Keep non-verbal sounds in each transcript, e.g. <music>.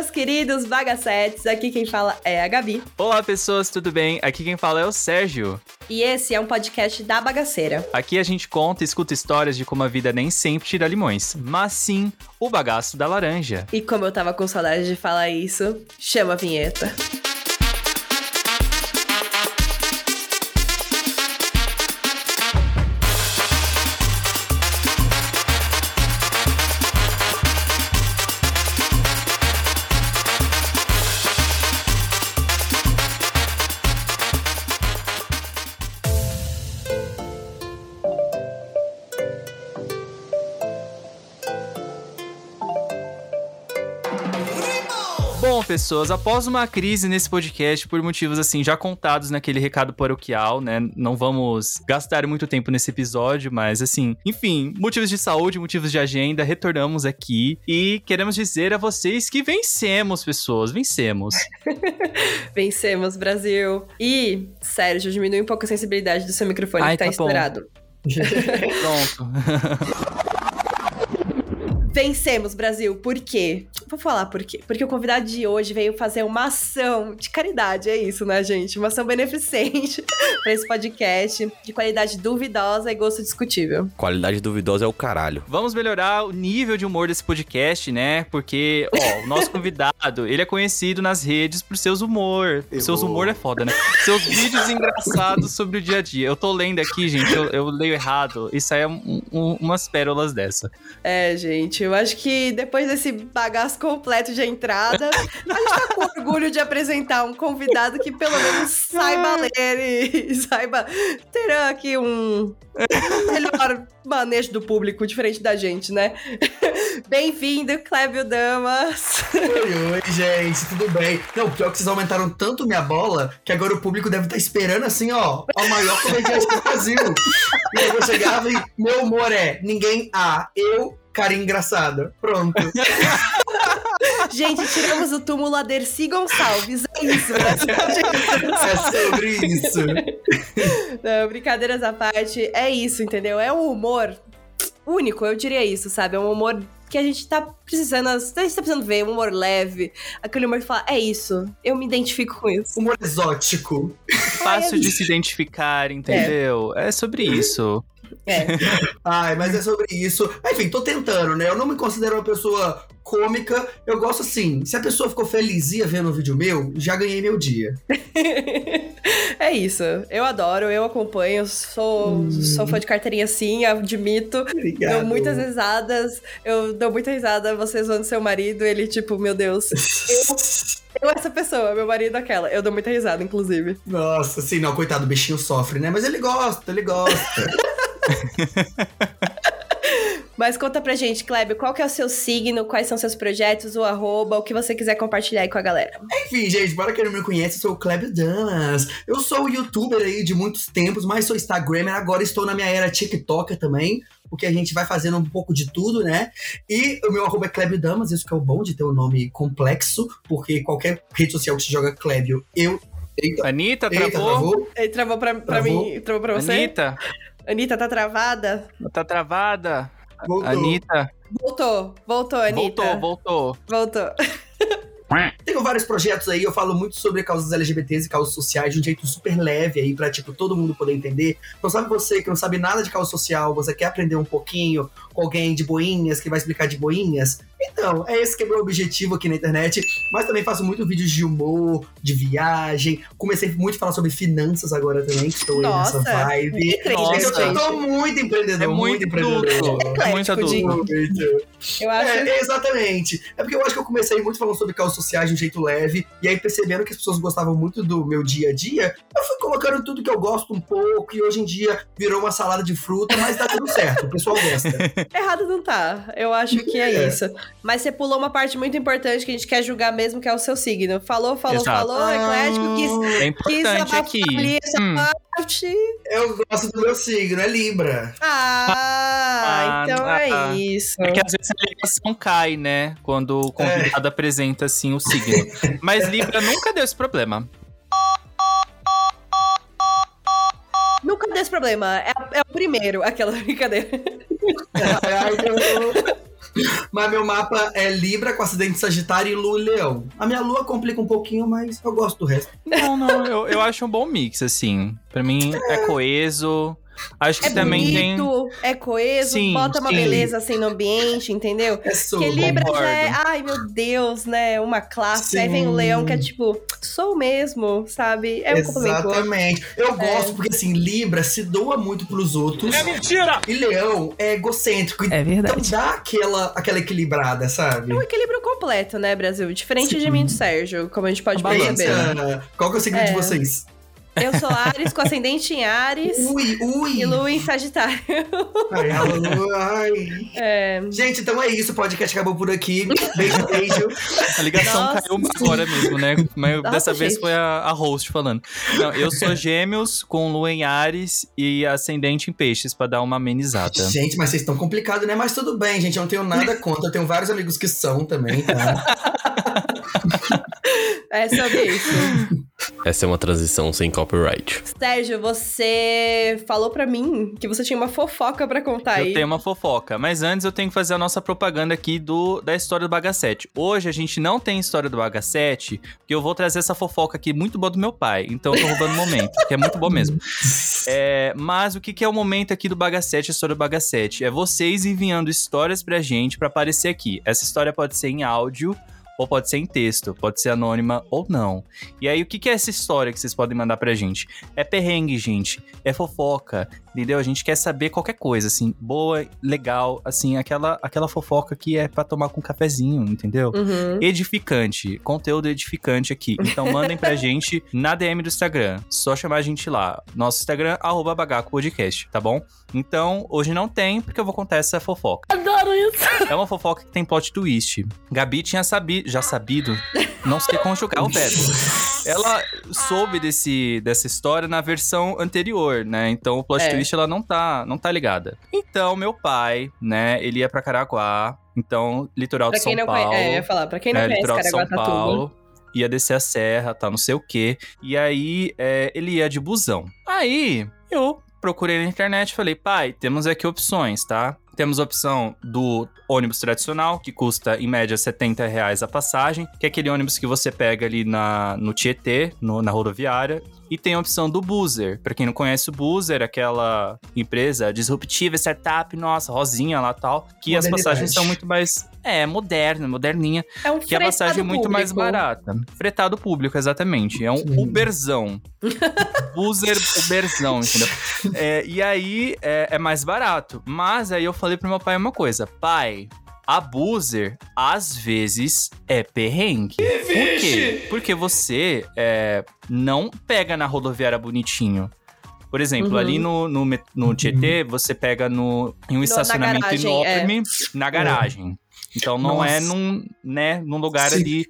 meus queridos bagacetes. Aqui quem fala é a Gabi. Olá, pessoas, tudo bem? Aqui quem fala é o Sérgio. E esse é um podcast da bagaceira. Aqui a gente conta e escuta histórias de como a vida nem sempre tira limões, mas sim o bagaço da laranja. E como eu tava com saudade de falar isso, chama a vinheta. Pessoas, após uma crise nesse podcast, por motivos assim já contados naquele recado paroquial, né? Não vamos gastar muito tempo nesse episódio, mas assim, enfim, motivos de saúde, motivos de agenda, retornamos aqui e queremos dizer a vocês que vencemos, pessoas, vencemos. <laughs> Vencemos, Brasil. E, Sérgio, diminui um pouco a sensibilidade do seu microfone Ai, que tá, tá estourado. <laughs> <laughs> Pronto. Vencemos, Brasil. Por quê? Vou falar por quê. Porque o convidado de hoje veio fazer uma ação de caridade, é isso, né, gente? Uma ação beneficente <laughs> para esse podcast de qualidade duvidosa e gosto discutível. Qualidade duvidosa é o caralho. Vamos melhorar o nível de humor desse podcast, né? Porque, ó, o nosso <laughs> convidado, ele é conhecido nas redes por seus humor. Seus humor é foda, né? Seus vídeos engraçados sobre o dia a dia. Eu tô lendo aqui, gente, eu, eu leio errado. Isso aí é um- um- umas pérolas dessa. É, gente, eu acho que depois desse bagaço completo de entrada, a gente tá com orgulho de apresentar um convidado que pelo menos saiba ler e <laughs> saiba ter aqui um melhor manejo do público, diferente da gente, né? Bem-vindo, Clébio Damas. Oi, oi, gente, tudo bem? Não, pior que vocês aumentaram tanto minha bola que agora o público deve estar esperando assim, ó, a maior comediante do Brasil. E eu vou chegar e meu humor é ninguém A, eu, cara engraçada. Pronto. <laughs> Gente, tiramos o túmulo a Dercy Gonçalves. É isso, né? <laughs> É sobre isso. Não, brincadeiras à parte, é isso, entendeu? É um humor único, eu diria isso, sabe? É um humor que a gente tá precisando, a gente tá precisando ver, um humor leve, aquele humor que fala, é isso, eu me identifico com isso. Humor exótico. Fácil de se identificar, entendeu? É, sobre isso. É. <laughs> Ai, mas é sobre isso. Enfim, tô tentando, né? Eu não me considero uma pessoa cômica. Eu gosto assim, se a pessoa ficou felizinha vendo um vídeo meu, já ganhei meu dia. <laughs> é isso. Eu adoro, eu acompanho, sou, sou fã de carteirinha sim, admito. Obrigado. Dou muitas risadas, eu dou muita risada você zoando seu marido, ele tipo, meu Deus, <laughs> eu, eu essa pessoa, meu marido aquela. Eu dou muita risada, inclusive. Nossa, sim, não, coitado, o bichinho sofre, né? Mas ele gosta, ele gosta. <laughs> Mas conta pra gente, Kleber, qual que é o seu signo, quais são seus projetos, o arroba, o que você quiser compartilhar aí com a galera. Enfim, gente, para quem não me conhece, eu sou o Kleber Damas. Eu sou youtuber aí de muitos tempos, mas sou Instagrammer. Agora estou na minha era TikToker também, porque a gente vai fazendo um pouco de tudo, né? E o meu arroba é Kleber Damas, isso que é o bom de ter um nome complexo, porque qualquer rede social que se joga Klebio, eu... Eita, Anitta, eita, travou? travou? Ele travou pra, pra Travou? mim, travou pra você? Anitta, Anitta, tá travada? tá travada? Voltou. Anitta, Voltou, voltou, Anitta. voltou, voltou. Voltou. <laughs> Tenho vários projetos aí, eu falo muito sobre causas LGBTs e causas sociais de um jeito super leve aí, pra, tipo, todo mundo poder entender. Então, sabe você que não sabe nada de causa social, você quer aprender um pouquinho alguém de boinhas, que vai explicar de boinhas? Então, é esse que é meu objetivo aqui na internet. Mas também faço muito vídeos de humor, de viagem. Comecei muito a falar sobre finanças agora também, que estou aí Nossa, nessa vibe. Incrível, Nossa, Gente, eu tô gente. muito empreendedor, É muito, muito empreendedor. adulto. É muito adulto. Eu acho. É, exatamente. É porque eu acho que eu comecei muito falando sobre causas sociais de um jeito leve, e aí percebendo que as pessoas gostavam muito do meu dia a dia, eu fui colocando tudo que eu gosto um pouco, e hoje em dia virou uma salada de fruta, mas dá tudo certo, o pessoal gosta. <laughs> <laughs> Errado não tá. Eu acho que é, É. isso. Mas você pulou uma parte muito importante que a gente quer julgar mesmo, que é o seu signo. Falou, falou, Exato. falou, eclético, quis, É quis importante abafar aqui. ali essa Hum. parte. Eu gosto do meu signo, é Libra. Ah, Ah, então ah, é isso. É que às vezes a ligação cai, né? Quando o convidado apresenta, assim, o signo. Mas Libra nunca deu esse problema. Nunca deu esse problema. É, é o primeiro, aquela <laughs> brincadeira. <laughs> Mas meu mapa é Libra com acidente Sagitário e Lua e Leão. A minha Lua complica um pouquinho, mas eu gosto do resto. Não, não, eu, eu acho um bom mix, assim. Pra mim, é coeso. Acho que É também tem. bonito, é coeso, Sim, bota uma sim. beleza assim no ambiente, entendeu? É sobre. Porque Libra concordo. já é, ai meu Deus, né? Uma classe. Aí vem o Sim. leão que é tipo, sou mesmo, sabe? É um. Exatamente. Eu gosto porque, assim, Libra se doa muito pros outros. É mentira! E Leão é egocêntrico. É Então verdade. dá aquela, aquela equilibrada, sabe? É um equilíbrio completo, né, Brasil? Diferente de Sim. mim e do Sérgio, como a gente pode Balança. perceber. Eita, Qual que é o segredo de É. vocês? Eu sou Ares com ascendente em Ares Ui, ui! e Lua em Sagitário. Ai, a Lua, ai. É, Gente, então é isso. O podcast acabou por aqui. Beijo, beijo. A ligação Nossa. caiu agora mesmo, né? Mas Nossa, dessa vez gente. foi a, a host falando. Não, eu sou gêmeos com lua em Ares e ascendente em peixes, pra dar uma amenizada. Gente, mas vocês estão complicados, né? Mas tudo bem, gente. Eu não tenho nada contra. Eu tenho vários amigos que são também, tá? <laughs> <laughs> é sobre isso. Essa é uma transição sem copyright. Sérgio, você falou pra mim que você tinha uma fofoca pra contar aí. Eu tenho uma fofoca, mas antes eu tenho que fazer a nossa propaganda aqui do da história do Bagacete. Hoje a gente não tem história do Bagacete, porque eu vou trazer essa fofoca aqui muito boa do meu pai. Então eu tô roubando o momento, que é muito bom mesmo. É, mas o que, que é o momento aqui do Bagacete, a história do Bagacete? É vocês enviando histórias pra gente pra aparecer aqui. Essa história pode ser em áudio ou pode ser em texto, pode ser anônima ou não. E aí, o que, que é essa história que vocês podem mandar pra gente? É perrengue, gente. É fofoca, entendeu? A gente quer saber qualquer coisa, assim, boa, legal, assim, aquela, aquela fofoca que é pra tomar com um cafezinho, entendeu? Uhum. Edificante, conteúdo edificante aqui. Então mandem pra <laughs> gente na DM do Instagram. Só chamar a gente lá. Nosso Instagram, arroba Bagaco Podcast, tá bom? Então, hoje não tem, porque eu vou contar essa fofoca. Adoro isso. É uma fofoca que tem plot twist. Gabi tinha sabido, já sabido, não sei conjugar o <laughs> verbo. Ela soube desse, dessa história na versão anterior, né? Então o plot É. twist ela não tá, não tá ligada. Então meu pai, né, ele ia pra Caraguá, então litoral Pra de São não Paulo. conhece, é, ia falar, pra quem não é, conhece litoral de São Caraguatatuba. Paulo. Ia descer a serra, tá, não sei o quê. E aí, é, ele ia de busão. Aí, eu procurei na internet e falei, pai, temos aqui opções, tá? Temos a opção do ônibus tradicional, que custa em média 70 reais a passagem, que é aquele ônibus que você pega ali na, no Tietê, no- na rodoviária. E tem a opção do Boozer. Pra quem não conhece o Boozer, aquela empresa disruptiva, startup, nossa, rosinha lá tal, que as passagens são muito mais, é, moderna, moderninha. É um Que a passagem é muito mais barata. Fretado público, exatamente. É um Sim. Uberzão. <laughs> User Uberzão, entendeu? É, e aí é, é mais barato. Mas aí eu falei pro meu pai uma coisa: pai. A Boozer, às vezes, é perrengue. Por quê? Porque você é, não pega na rodoviária bonitinho. Por exemplo, Uhum. ali no, no, no Tietê, você pega no, em um na estacionamento garagem, é. enorme na garagem. Então não é Nossa. num, né, num lugar Sim. ali.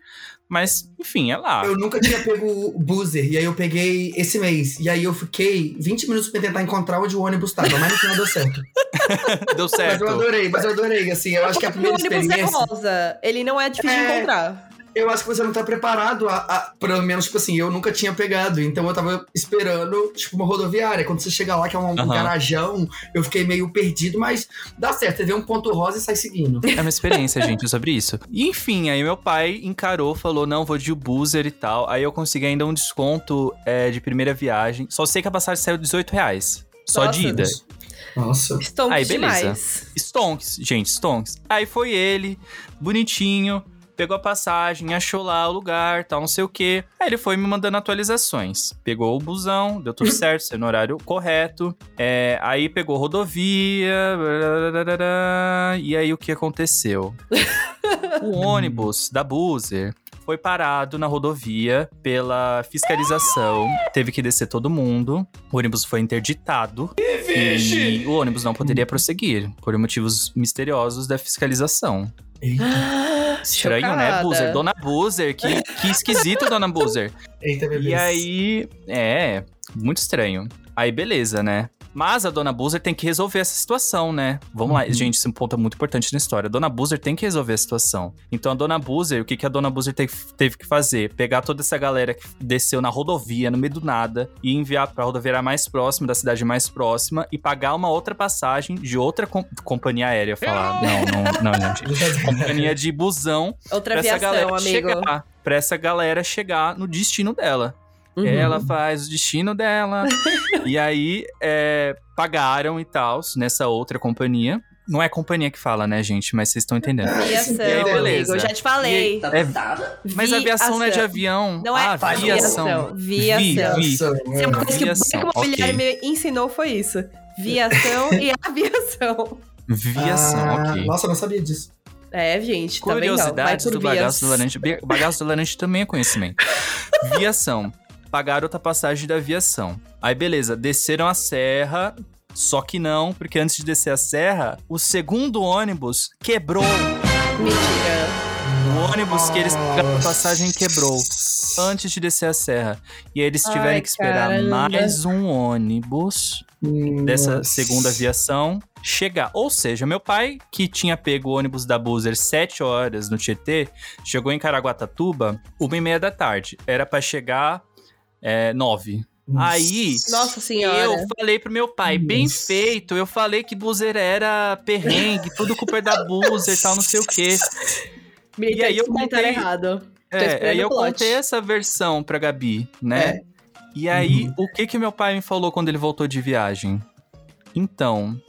Mas, enfim, é lá. Eu nunca tinha pego o buzzer, e aí eu peguei esse mês. E aí eu fiquei 20 minutos pra tentar encontrar onde o ônibus tava, mas no final deu certo. <laughs> Deu Mas certo. eu adorei, mas eu adorei, assim, eu acho que a O primeira ônibus é experiência... rosa. Ele não é difícil de É. encontrar. Eu acho que você não tá preparado a, a- Pelo menos, tipo assim, eu nunca tinha pegado. Então eu tava esperando, tipo, uma rodoviária. Quando você chega lá, que é um, um Aham. garajão, eu fiquei meio perdido, mas dá certo. Você vê um ponto rosa e sai seguindo. É uma experiência, gente, <laughs> sobre isso. E enfim, aí meu pai encarou, falou: não, vou de buzzer e tal. Aí eu consegui ainda um desconto é, de primeira viagem. Só sei que a passagem saiu 18 reais. Só Nossa, de ida. Nossa. Stonks Aí, beleza. demais. Stonks, gente, Stonks. Aí foi ele, bonitinho, pegou a passagem, achou lá o lugar, tal, não sei o quê. Aí ele foi me mandando atualizações. Pegou o busão, deu tudo <laughs> certo, saiu no horário correto. É, aí pegou rodovia, e aí o que aconteceu? <laughs> o ônibus da Buzer foi parado na rodovia pela fiscalização. Teve que descer todo mundo. O ônibus foi interditado. E o ônibus não poderia prosseguir por motivos misteriosos da fiscalização. Eita, <gasps> Estranho, né, Chocada. Boozer? Dona Boozer, que, que esquisito, Dona Boozer. eita, bebê. E aí, é, muito estranho. Aí, beleza, né? Mas a dona Boozer tem que resolver essa situação, né? Vamos lá, gente, esse é um ponto muito importante na história. A dona Boozer tem que resolver a situação. Então a dona Boozer, o que, que a dona Boozer teve, teve que fazer? Pegar toda essa galera que desceu na rodovia, no meio do nada, e enviar pra rodoviária mais próxima, da cidade mais próxima, e pagar uma outra passagem de outra com- companhia aérea. Falar, não, não, não, não, gente. <laughs> Companhia de busão Outra pra essa galera amigo. chegar. Pra essa galera chegar no destino dela. Uhum. Ela faz o destino dela. <laughs> e aí, é, pagaram e tal, nessa outra companhia. Não é companhia que fala, né, gente? Mas vocês estão entendendo. <laughs> Aviação, E aí, beleza. amigo. Eu já te falei. É, mas aviação não é de Viação. avião. Não é ah, aviação. Vi, Viação. vi. Nossa, Se é uma coisa que o Aviação, Banco Imobiliário ok. me ensinou foi isso. Viação e <laughs> aviação. Viação, Ah, ok. Nossa, eu não sabia disso. É, gente, também não. Vai Curiosidades por do vias. bagaço do laranja. Bagaço do laranja também é conhecimento. Viação. Pagaram outra passagem da aviação. Aí, beleza, desceram a serra. Só que não, porque antes de descer a serra, o segundo ônibus quebrou. Mentira. O ônibus que eles pagaram a passagem quebrou antes de descer a serra. E aí eles tiveram Ai, que esperar caramba. mais um ônibus dessa segunda aviação chegar. Ou seja, meu pai, que tinha pego o ônibus da Buzer 7 horas no Tietê, chegou em Caraguatatuba uma e meia da tarde. Era pra chegar é, 9. Aí, Nossa senhora. eu falei pro meu pai, bem feito, eu falei que Buzer era perrengue, tudo culpa é da Buzer e tal, não sei o quê. Militante e aí eu contei- errado. Tô É, aí eu plot. contei essa versão pra Gabi, né? É. E aí, Uhum. o que que meu pai me falou quando ele voltou de viagem? Então,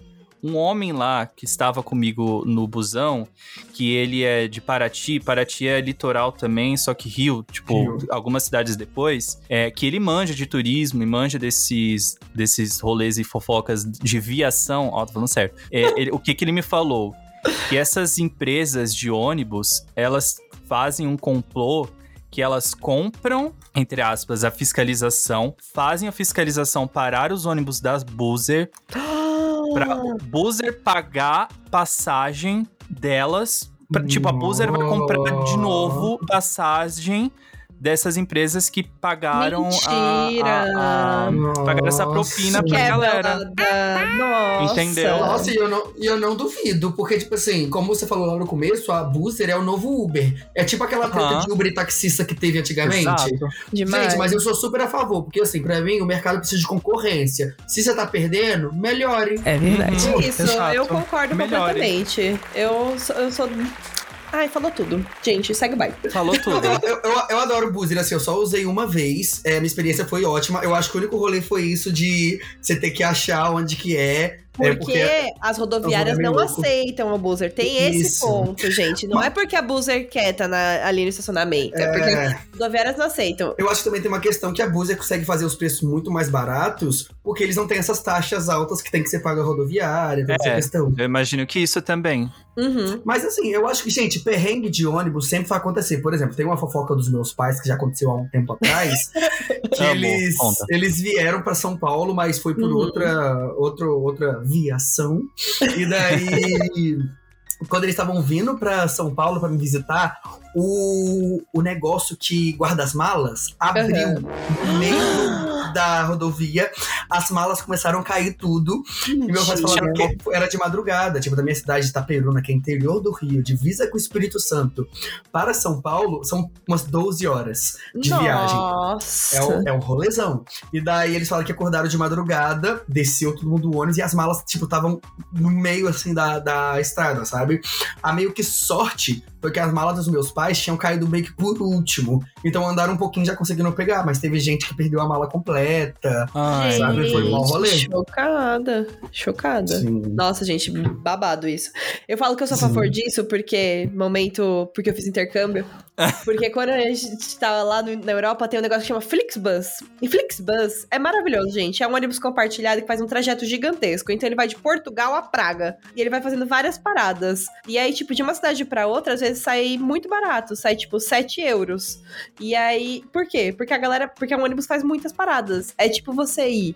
um homem lá que estava comigo no busão, que ele é de Paraty, Paraty é litoral também, só que Rio, tipo, Rio. algumas cidades depois, é que ele manja de turismo e manja desses, desses rolês e fofocas de viação, ó, tô falando certo. É, <laughs> ele- o que que ele me falou? Que essas empresas de ônibus, elas fazem um complô que elas compram, entre aspas, a fiscalização, fazem a fiscalização parar os ônibus das Buzzer <gasps> pra Buzzer pagar passagem delas. pra- tipo, a Buzzer vai comprar de novo passagem dessas empresas que pagaram a- Mentira. a, a, pagaram essa propina pra galera. Quebrada. Nossa. Entendeu? Nossa, e eu, não, eu não duvido, porque, tipo assim, como você falou lá no começo, a Booster é o novo Uber. É tipo aquela treta de Uber e taxista que teve antigamente. Exato. Demais. Gente, mas eu sou super a favor, porque assim, pra mim o mercado precisa de concorrência. Se você tá perdendo, melhore. É verdade. Uhum. Isso, Exato. eu concordo Melhore. completamente. Eu eu sou. Ai, falou tudo. Gente, segue o baile. Falou tudo. Eu, eu, eu, eu adoro Boozer, assim, eu só usei uma vez. É, minha experiência foi ótima. Eu acho que o único rolê foi isso de você ter que achar onde que é. É, Porque, as rodoviárias eu vou não louco. aceitam a buzzer. Tem esse Isso. ponto, gente. Não é porque a buzzer quer tá na, ali no estacionamento. É, porque É, as rodoviárias não aceitam. eu acho que também tem uma questão que a Boozer consegue fazer os preços muito mais baratos, porque eles não têm essas taxas altas que tem que ser paga rodoviária, toda É. essa questão. Eu imagino que isso também. Uhum. Mas assim, eu acho que, gente, perrengue de ônibus sempre vai acontecer. Por exemplo, tem uma fofoca dos meus pais que já aconteceu há um tempo atrás, <laughs> que eles, conta. eles vieram pra São Paulo, mas foi por Uhum. outra, outro, outra viação. E daí, <laughs> quando eles estavam vindo pra São Paulo pra me visitar, o, o negócio que guarda as malas abriu no meio <gasps> da rodovia, as malas começaram a cair tudo. E meu pai falava que era de madrugada, tipo, da minha cidade de Itaperuna, que é interior do Rio, divisa com o Espírito Santo, para São Paulo, são umas 12 horas de viagem. Nossa. É um, é um rolezão. E daí eles falaram que acordaram de madrugada, desceu todo mundo do ônibus e as malas, tipo, estavam no meio, assim, da, da estrada, sabe? A meio que sorte foi que as malas dos meus pais tinham caído meio que por último. Então andaram um pouquinho já conseguiram pegar, mas teve gente que perdeu a mala completa. Ai, sabe, foi um mau rolê. Chocada. Chocada. Sim. Nossa, gente, babado isso. Eu falo que eu sou a Sim. favor disso porque, momento, porque eu fiz intercâmbio. Porque quando a gente tava lá no- na Europa, tem um negócio que chama Flixbus. E Flixbus é maravilhoso, gente. É um ônibus compartilhado que faz um trajeto gigantesco. Então ele vai de Portugal a Praga. E ele vai fazendo várias paradas. E aí, tipo, de uma cidade pra outra, às vezes sai muito barato. Sai, tipo, 7 euros. E aí, por quê? Porque a galera. Porque o ônibus faz muitas paradas. É tipo você ir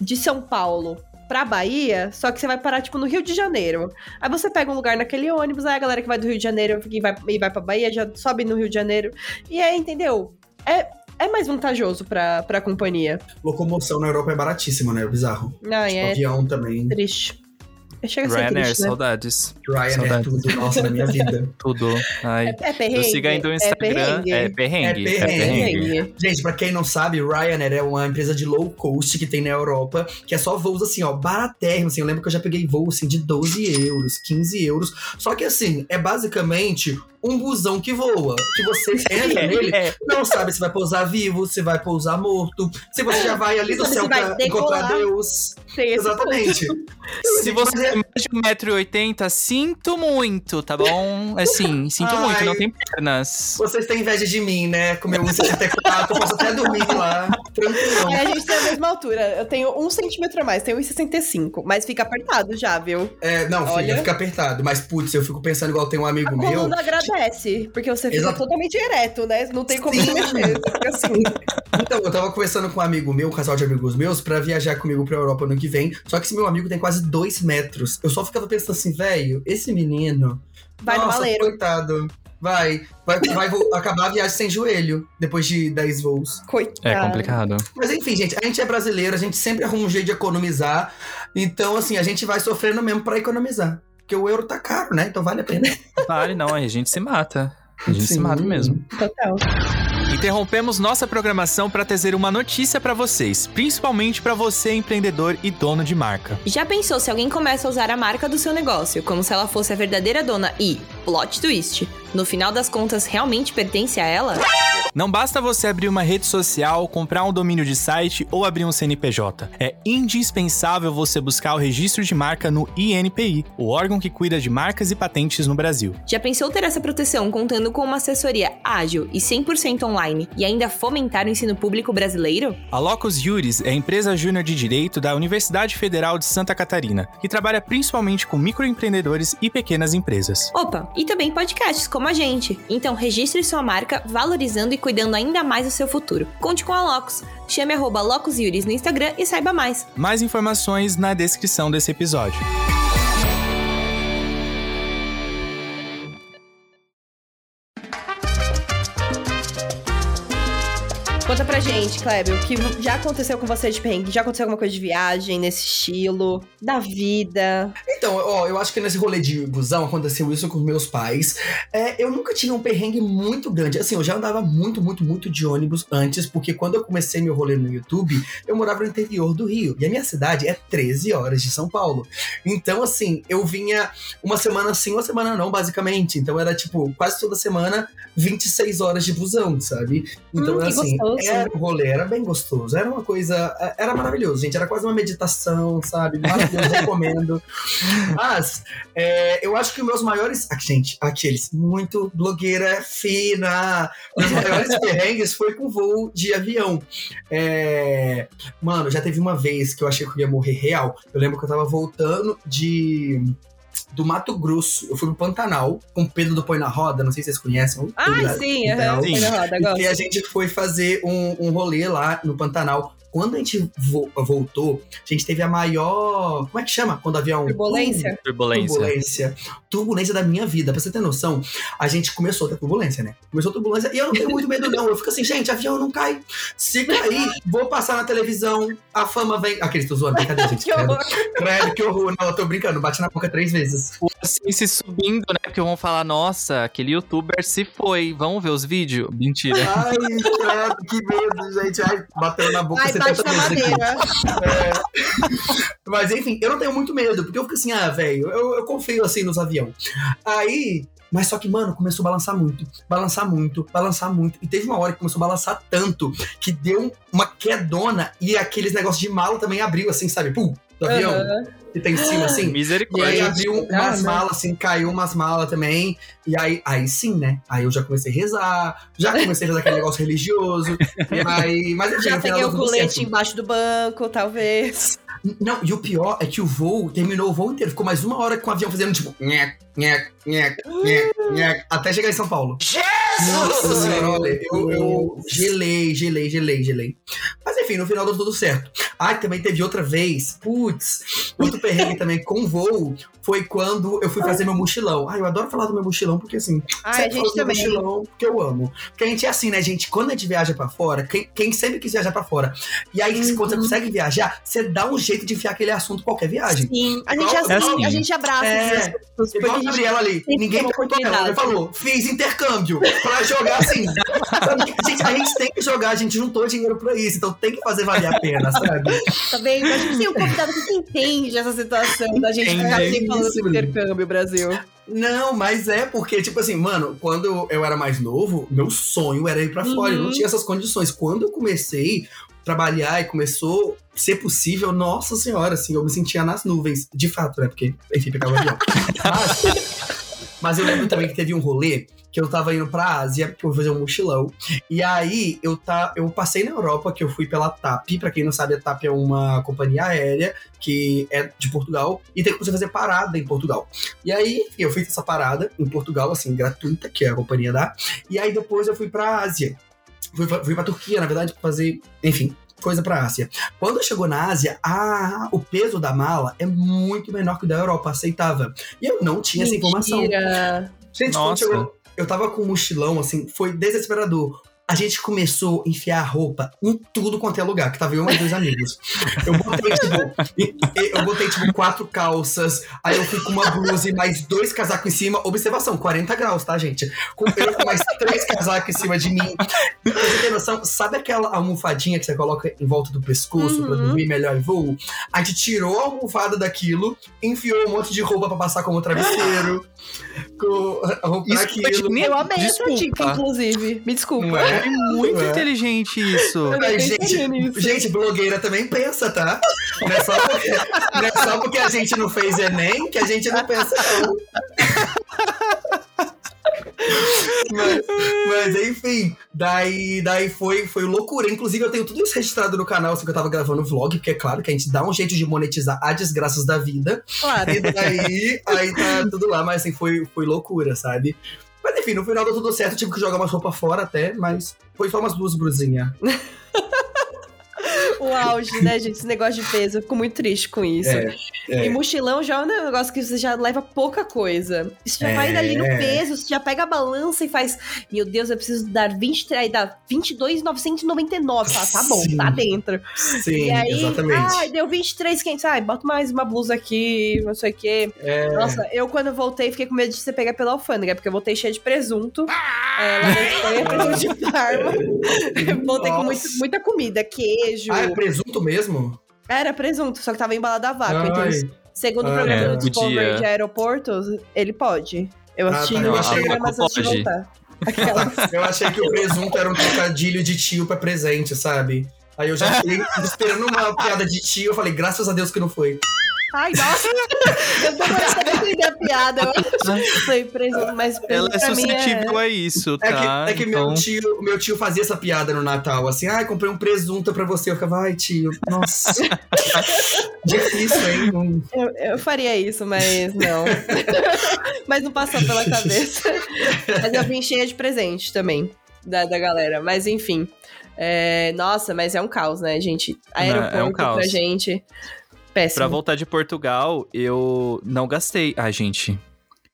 de São Paulo pra Bahia, só que você vai parar, tipo, no Rio de Janeiro. Aí você pega um lugar naquele ônibus, aí a galera que vai do Rio de Janeiro e vai, e vai pra Bahia já sobe no Rio de Janeiro. E aí, entendeu? É, é mais vantajoso pra, pra companhia. Locomoção na Europa é baratíssima, né? É bizarro. Ai, Tipo, é avião também. triste. Chega a ser Ryanair, triste, né? saudades. Ryanair, Saudades. tudo. Nossa, na minha vida. <laughs> Tudo. Ai. É, é perrengue. Eu sigo ainda o Instagram. É É perrengue. perrengue. É É perrengue. perrengue. Gente, pra quem não sabe, Ryanair é uma empresa de low cost que tem na Europa, que é só voos assim, ó, baratérrimos. Assim, eu lembro que eu já peguei voo assim de 12 euros, 15 euros. Só que assim, é basicamente um busão que voa. Que você <laughs> entra nele, É, não sabe se vai pousar vivo, se vai pousar morto, se você já vai ali <laughs> do céu pra encontrar decolar. Deus. Tem esse Exatamente. Se você tem mais de 1,80m, sinto muito, tá bom? Assim, sinto Ai. muito, não tem pernas. Vocês têm inveja de mim, né? Com meu 1,64, eu posso até dormir lá, tranquilão. Aí a gente tem a mesma altura. Eu tenho um centímetro a mais, tenho 1,65. Mas fica apertado já, viu? É, não, filha, Olha. fica apertado. Mas, putz, eu fico pensando igual tem um amigo A meu. coluna agradece, porque você fica Exato. totalmente ereto, né? Não tem como Sim. mexer. Você fica assim. Então, eu tava conversando com um amigo meu, um casal de amigos meus, pra viajar comigo pra Europa no que vem. Só que esse meu amigo tem quase dois metros. Eu só ficava pensando assim, velho, esse menino. Vai no nossa, maleiro. coitado. Vai, vai, vai acabar a viagem sem joelho, depois de 10 voos. Coitado. É complicado. Mas enfim, gente, a gente é brasileiro, a gente sempre arruma um jeito de economizar. Então, assim, a gente vai sofrendo mesmo pra economizar. Porque o euro tá caro, né? Então vale a pena. Vale, não, a gente se mata. A gente se Sim. mata mesmo. Total. Interrompemos nossa programação para trazer uma notícia para vocês, principalmente para você empreendedor e dono de marca. Já pensou se alguém começa a usar a marca do seu negócio como se ela fosse a verdadeira dona e, plot twist, no final das contas realmente pertence a ela? Não basta você abrir uma rede social, comprar um domínio de site ou abrir um CNPJ. É indispensável você buscar o registro de marca no INPI, o órgão que cuida de marcas e patentes no Brasil. Já pensou ter essa proteção contando com uma assessoria ágil e 100% online e ainda fomentar o ensino público brasileiro? A Locus Juris é a empresa júnior de direito da Universidade Federal de Santa Catarina, que trabalha principalmente com microempreendedores e pequenas empresas. Opa, e também podcasts como a gente. Então registre sua marca valorizando e cuidando ainda mais do seu futuro. Conte com a Locus. Chame arroba Locus Yuris no Instagram e saiba mais. Mais informações na descrição desse episódio. Conta pra gente, Kleber, o que já aconteceu com você de perrengue? Já aconteceu alguma coisa de viagem nesse estilo? Da vida? Então, ó, eu acho que nesse rolê de busão aconteceu isso com meus pais. É, eu nunca tive um perrengue muito grande. Assim, eu já andava muito, muito, muito de ônibus antes, porque quando eu comecei meu rolê no YouTube, eu morava no interior do Rio. E a minha cidade é 13 horas de São Paulo. Então, assim, eu vinha uma semana sim, uma semana não, basicamente. Então era tipo, quase toda semana, 26 horas de busão, sabe? Então, Hum, que assim, gostoso. Era um rolê, era bem gostoso. Era uma coisa. Era maravilhoso, gente. Era quase uma meditação, sabe? Maravilhoso, recomendo. <laughs> Mas é, eu acho que os meus maiores. Ah, gente, aqueles, muito blogueira fina. Meus maiores <laughs> perrengues foi com voo de avião. É, mano, já teve uma vez que eu achei que eu ia morrer real. Eu lembro que eu tava voltando de. Do Mato Grosso. Eu fui pro Pantanal com o Pedro do Põe na Roda. Não sei se vocês conhecem. Ai, Pedro, sim. Sim. Foi na roda, e gosto. a gente foi fazer um, um rolê lá no Pantanal. Quando a gente vo- voltou, a gente teve a maior. Como é que chama? Quando o avião. Turbulência? Turbulência. Turbulência. Turbulência da minha vida. Pra você ter noção, a gente começou a ter turbulência, né? Começou a turbulência. E eu não tenho muito medo, não. Eu fico assim, gente, avião não cai. Se cair, vou passar na televisão, a fama vem. Aqueles, tô zoando, brincadeira, gente. <laughs> Que Credo, horror. credo, que horror. Não, eu tô brincando, bate na boca três vezes. O assim, se subindo, né? Porque vão falar, nossa, aquele youtuber se foi. Vamos ver os vídeos? Mentira. Ai, credo, que medo, gente. Ai, bateu na boca Ai, 70 bate na vezes aqui. madeira. Mas enfim, eu não tenho muito medo, porque eu fico assim, ah, velho, eu, eu confio assim nos aviões. Aí. Mas só que, mano, começou a balançar muito, balançar muito, balançar muito. E teve uma hora que começou a balançar tanto que deu uma quedona e aqueles negócios de mala também abriu, assim, sabe? Pum, do avião Aham. que tem em cima, assim. E aí Misericórdia. abriu umas né? malas, assim, caiu umas malas também. E aí, aí sim, né? Aí eu já comecei a rezar, já comecei a rezar aquele negócio religioso. <laughs> Aí, mas enfim, Já peguei o colete embaixo do banco, talvez. Não, e o pior é que o voo terminou o voo inteiro. Ficou mais uma hora com o avião fazendo tipo. Nhec, nhec, nhec, nhec, nhec, até chegar em São Paulo. Nossa senhora, olha, eu, eu gelei, gelei, gelei, gelei. Mas enfim, no final deu tudo certo. Ah, também teve outra vez, putz, outro perrengue <laughs> também com voo, foi quando eu fui fazer meu mochilão. Ah, eu adoro falar do meu mochilão, porque assim, Ai, a sempre gente falo do mochilão, porque eu amo. Porque a gente é assim, né, gente? Quando a gente viaja pra fora, quem, quem sempre quis viajar pra fora, e aí quando você Uhum. consegue viajar, você dá um jeito de enfiar aquele assunto em qualquer viagem. Sim, a gente, é assim. a gente abraça É, essas pessoas, Igual a a Gabriela ali, ninguém perguntou ela, ela falou, fiz intercâmbio <laughs> pra jogar assim. Sabe? gente, a gente tem que jogar, a gente juntou dinheiro pra isso, então tem que fazer valer a pena, sabe? Tá vendo? A gente tem um convidado que entende essa situação da gente ficar Entende assim falando do intercâmbio, Brasil. Não, mas é porque, tipo assim, mano, quando eu era mais novo, meu sonho era ir pra fora. Eu não Uhum. tinha essas condições. Quando eu comecei a trabalhar e começou a ser possível, nossa senhora, assim, eu me sentia nas nuvens. De fato, né? Porque, enfim, pegava avião. Mas, mas eu lembro também que teve um rolê que eu tava indo pra Ásia, que eu fui fazer um mochilão. E aí eu, tá, eu passei na Europa, que eu fui pela TAP. Pra quem não sabe, a TAP é uma companhia aérea que é de Portugal e tem que você fazer parada em Portugal. E aí, enfim, eu fiz essa parada em Portugal, assim, gratuita, que é a companhia dá. E aí depois eu fui pra Ásia. Fui, pra- fui pra Turquia, na verdade, pra fazer, enfim, coisa pra Ásia. Quando chegou na Ásia, a, o peso da mala é muito menor que o da Europa, aceitável. E eu não tinha essa informação. Mentira. Gente, quando Nossa. chegou, eu tava com um mochilão, assim, foi desesperador. A gente começou a enfiar a roupa em tudo quanto é lugar, que tava eu e meus dois amigos. Eu botei, tipo, eu botei, tipo, quatro calças, aí eu fui com uma blusa e mais dois casacos em cima. Observação, 40 graus, tá, gente? Com, eu com mais três casacos em cima de mim. Pra você ter noção, sabe aquela almofadinha que você coloca em volta do pescoço pra Uhum. dormir melhor em voo? A gente tirou a almofada daquilo, enfiou um monte de roupa pra passar como travesseiro. Com a roupa Isso foi naquilo. genial. Eu amei Desculpa. essa dica, inclusive. Me desculpa. É? Muito É. inteligente isso. Nem gente, gente, blogueira também pensa, tá? Não é, só porque, não é só porque a gente não fez Enem que a gente não pensa, não. Mas, mas, enfim, daí, daí foi, foi loucura. Inclusive, eu tenho tudo isso registrado no canal, assim, que eu tava gravando vlog, porque é claro que a gente dá um jeito de monetizar as desgraças da vida. Claro. E daí, aí tá tudo lá, mas assim, foi, foi loucura, sabe? Mas enfim, no final deu tudo certo, tive que jogar umas roupas fora até, mas foi só umas duas brusinhas. <laughs> O auge, né, gente? Esse negócio de peso. Eu fico muito triste com isso. É, é. E mochilão já é um negócio que você já leva pouca coisa. Você já vai É. ali no peso, você já pega a balança e faz. Meu Deus, eu preciso dar 23, aí dá 22,999. Tá, tá bom, Sim. tá dentro. Sim, e aí, exatamente. ai, deu 23,500. Ai, bota mais uma blusa aqui, não sei o quê. É. Nossa, eu quando voltei fiquei com medo de você pegar pela alfândega, porque eu voltei cheia de presunto. É, lá presunto de Parma. <laughs> <laughs> Voltei com muito- muita comida, queijo. Ah, é presunto mesmo? Era presunto, só que tava embalado a vácuo. Então, Ai. segundo o Ah, programa é, do Discovery de aeroportos, ele pode. Eu Ah, assisti tá, no eu achei- programa antes de pode. voltar. Aquela. <laughs> Eu achei que o presunto era um trocadilho de tio pra presente, sabe? Aí eu já <laughs> fiquei esperando uma piada de tio, eu falei, graças a Deus que não foi. Ai, nossa! <laughs> Eu demorei pra entender a piada. Eu Foi presunto, mas Ela é mim suscetível a isso, É tá? que, é que Então, meu, tio, meu tio fazia essa piada no Natal, assim, ai, comprei um presunto pra você. Eu ficava, ai, tio, nossa. <laughs> Difícil, hein? Não- Eu, eu faria isso, mas não. <laughs> mas não passou pela cabeça. mas eu vim cheia de presente também da, da galera. Mas enfim. É, nossa, mas é um caos, né, gente? Não, é um Aeroporto caos. pra gente. Péssimo. pra voltar de Portugal, eu não gastei. Ah, gente.